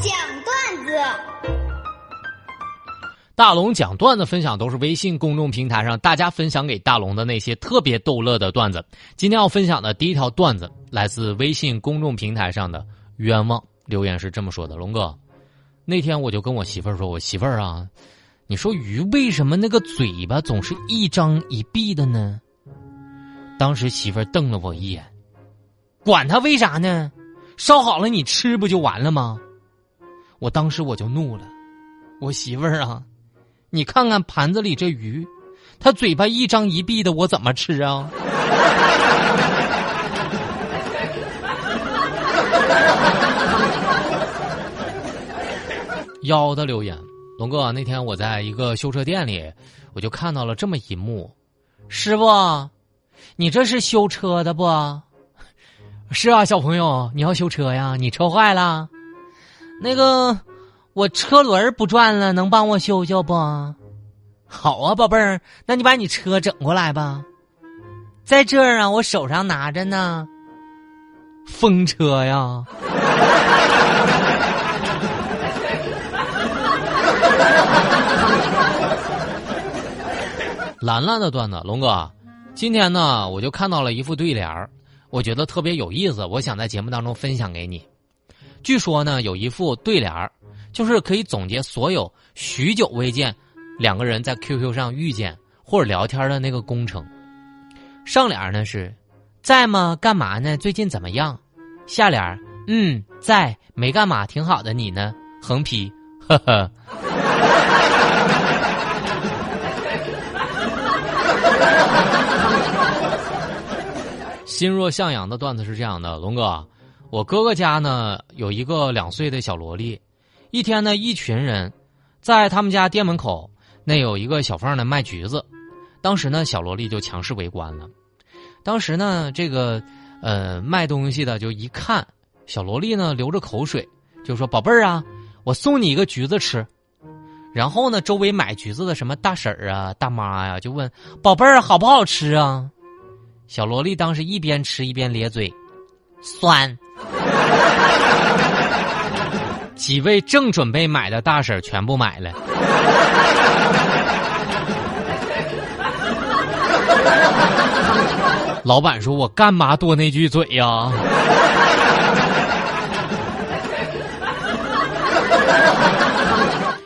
讲段子。大龙讲段子分享都是微信公众平台上大家分享给大龙的那些特别逗乐的段子。今天要分享的第一条段子来自微信公众平台上的冤枉留言是这么说的：龙哥，那天我就跟我媳妇儿说，我媳妇儿啊，你说鱼为什么那个嘴巴总是一张一闭的呢？当时媳妇儿瞪了我一眼，管他为啥呢？烧好了你吃不就完了吗？我当时我就怒了，我媳妇儿啊，你看看盘子里这鱼，它嘴巴一张一闭的，我怎么吃啊？妖的留言，龙哥，那天我在一个修车店里，我就看到了这么一幕，师傅，你这是修车的不？是啊，小朋友，你要修车呀？你车坏了？那个，我车轮不转了，能帮我修修不？好啊，宝贝儿，那你把你车整过来吧。在这儿啊，我手上拿着呢。风车呀。兰兰的段子，龙哥，今天呢，我就看到了一副对联儿。我觉得特别有意思，我想在节目当中分享给你。据说呢，有一副对联儿，就是可以总结所有许久未见两个人在 QQ 上遇见或者聊天的那个工程。上联呢是“在吗？干嘛呢？最近怎么样？”下联“嗯，在，没干嘛，挺好的。你呢？”横批，呵呵。心若向阳的段子是这样的，龙哥，我哥哥家呢有一个两岁的小萝莉，一天呢，一群人在他们家店门口那有一个小贩呢卖橘子，当时呢，小萝莉就强势围观了。当时呢，这个呃卖东西的就一看小萝莉呢流着口水，就说：“宝贝儿啊，我送你一个橘子吃。”然后呢，周围买橘子的什么大婶儿啊、大妈呀，就问：“宝贝儿好不好吃啊？”小萝莉当时一边吃一边咧嘴，酸。几位正准备买的大婶全部买了。老板说：“我干嘛多那句嘴呀？”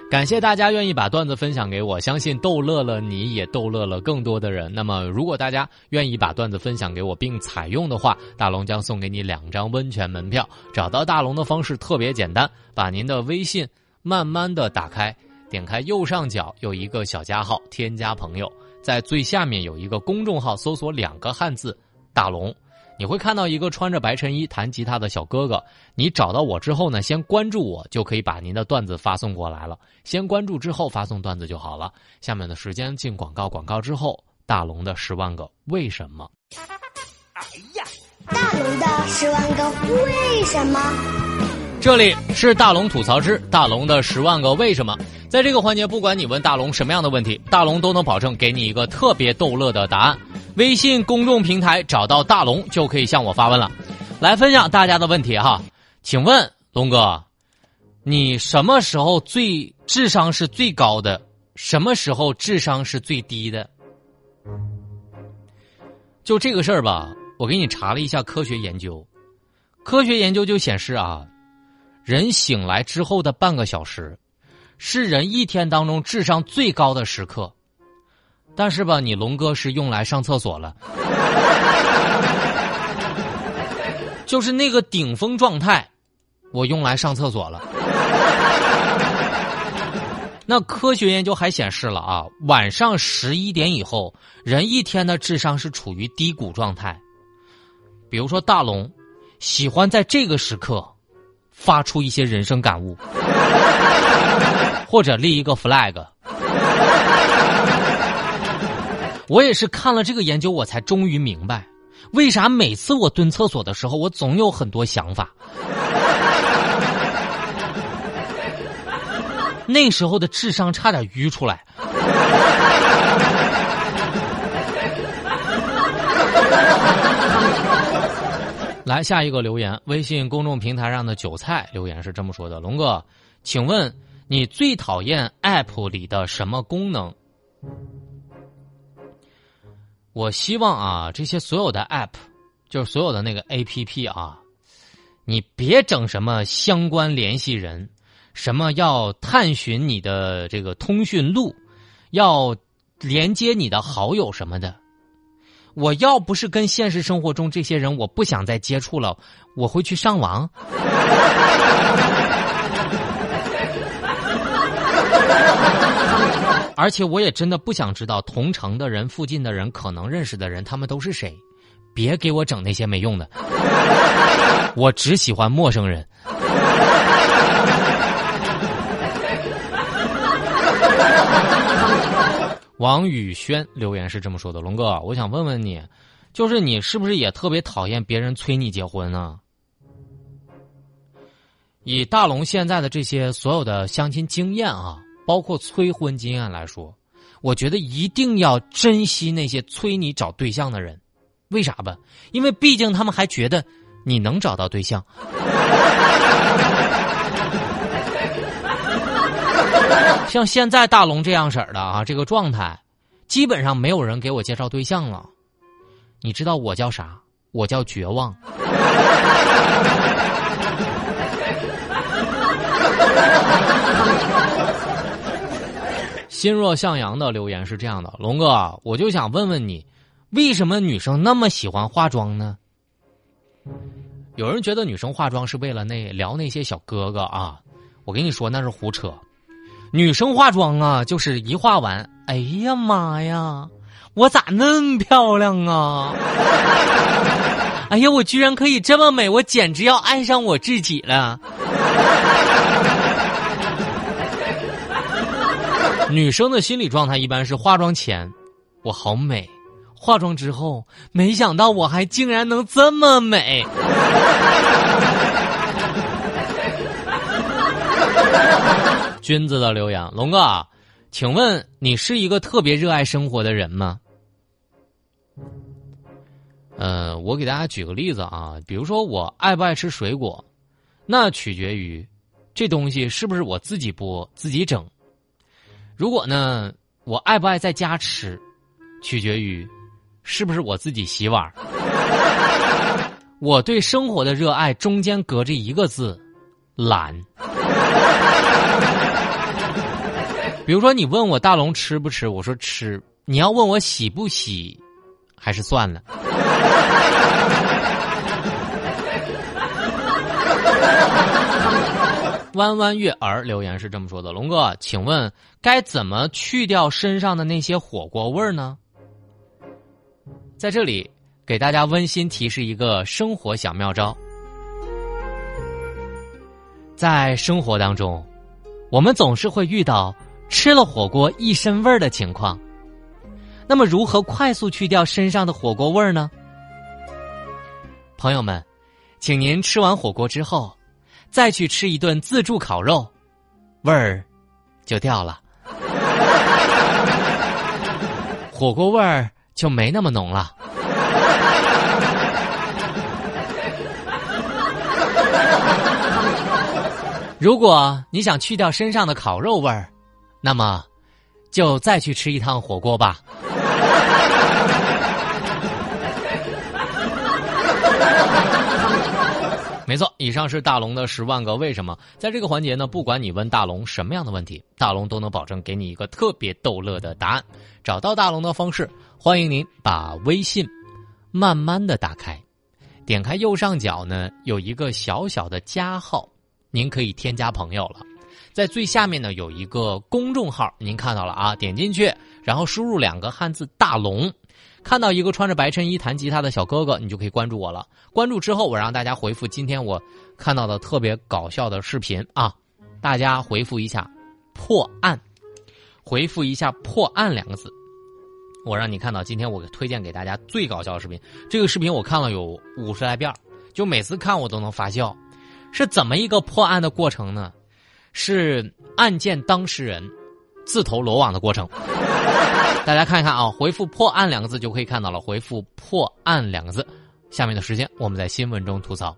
感谢大家愿意把段子分享给我，相信逗乐了你也逗乐了更多的人。那么，如果大家愿意把段子分享给我并采用的话，大龙将送给你两张温泉门票。找到大龙的方式特别简单，把您的微信慢慢的打开，点开右上角有一个小加号，添加朋友，在最下面有一个公众号，搜索两个汉字“大龙”。你会看到一个穿着白衬衣弹吉他的小哥哥。你找到我之后呢，先关注我，就可以把您的段子发送过来了。先关注之后发送段子就好了。下面的时间进广告，广告之后，大龙的十万个为什么？哎呀，大龙的十万个为什么？这里是大龙吐槽之大龙的十万个为什么。在这个环节，不管你问大龙什么样的问题，大龙都能保证给你一个特别逗乐的答案。微信公众平台找到大龙就可以向我发问了，来分享大家的问题哈。请问龙哥，你什么时候最智商是最高的？什么时候智商是最低的？就这个事儿吧，我给你查了一下科学研究，科学研究就显示啊，人醒来之后的半个小时，是人一天当中智商最高的时刻。但是吧，你龙哥是用来上厕所了，就是那个顶峰状态，我用来上厕所了。那科学研究还显示了啊，晚上十一点以后，人一天的智商是处于低谷状态。比如说大龙，喜欢在这个时刻发出一些人生感悟，或者立一个 flag。我也是看了这个研究，我才终于明白，为啥每次我蹲厕所的时候，我总有很多想法。那时候的智商差点淤出来。来下一个留言，微信公众平台上的韭菜留言是这么说的：“龙哥，请问你最讨厌 App 里的什么功能？”我希望啊，这些所有的 App，就是所有的那个 APP 啊，你别整什么相关联系人，什么要探寻你的这个通讯录，要连接你的好友什么的。我要不是跟现实生活中这些人我不想再接触了，我会去上网。而且我也真的不想知道同城的人、附近的人、可能认识的人，他们都是谁？别给我整那些没用的，我只喜欢陌生人。王宇轩留言是这么说的：“龙哥，我想问问你，就是你是不是也特别讨厌别人催你结婚呢？以大龙现在的这些所有的相亲经验啊，包括催婚经验来说，我觉得一定要珍惜那些催你找对象的人，为啥吧？因为毕竟他们还觉得你能找到对象。”像现在大龙这样式的啊，这个状态，基本上没有人给我介绍对象了。你知道我叫啥？我叫绝望。心若向阳的留言是这样的：龙哥，我就想问问你，为什么女生那么喜欢化妆呢？有人觉得女生化妆是为了那撩那些小哥哥啊，我跟你说那是胡扯。女生化妆啊，就是一化完，哎呀妈呀，我咋那么漂亮啊？哎呀，我居然可以这么美，我简直要爱上我自己了。女生的心理状态一般是化妆前我好美，化妆之后没想到我还竟然能这么美。君子的留言，龙哥，请问你是一个特别热爱生活的人吗？呃，我给大家举个例子啊，比如说我爱不爱吃水果，那取决于这东西是不是我自己剥自己整。如果呢，我爱不爱在家吃，取决于是不是我自己洗碗。我对生活的热爱中间隔着一个字，懒。比如说，你问我大龙吃不吃，我说吃。你要问我洗不洗，还是算了。弯弯月儿留言是这么说的：龙哥，请问该怎么去掉身上的那些火锅味儿呢？在这里给大家温馨提示一个生活小妙招。在生活当中，我们总是会遇到。吃了火锅一身味儿的情况，那么如何快速去掉身上的火锅味儿呢？朋友们，请您吃完火锅之后，再去吃一顿自助烤肉，味儿就掉了，火锅味儿就没那么浓了。如果你想去掉身上的烤肉味儿，那么，就再去吃一趟火锅吧。没错，以上是大龙的十万个为什么。在这个环节呢，不管你问大龙什么样的问题，大龙都能保证给你一个特别逗乐的答案。找到大龙的方式，欢迎您把微信慢慢的打开，点开右上角呢有一个小小的加号，您可以添加朋友了。在最下面呢有一个公众号，您看到了啊？点进去，然后输入两个汉字“大龙”，看到一个穿着白衬衣弹吉他的小哥哥，你就可以关注我了。关注之后，我让大家回复今天我看到的特别搞笑的视频啊！大家回复一下“破案”，回复一下“破案”两个字，我让你看到今天我推荐给大家最搞笑的视频。这个视频我看了有五十来遍，就每次看我都能发笑。是怎么一个破案的过程呢？是案件当事人自投罗网的过程，大家看一看啊，回复“破案”两个字就可以看到了。回复“破案”两个字，下面的时间，我们在新闻中吐槽。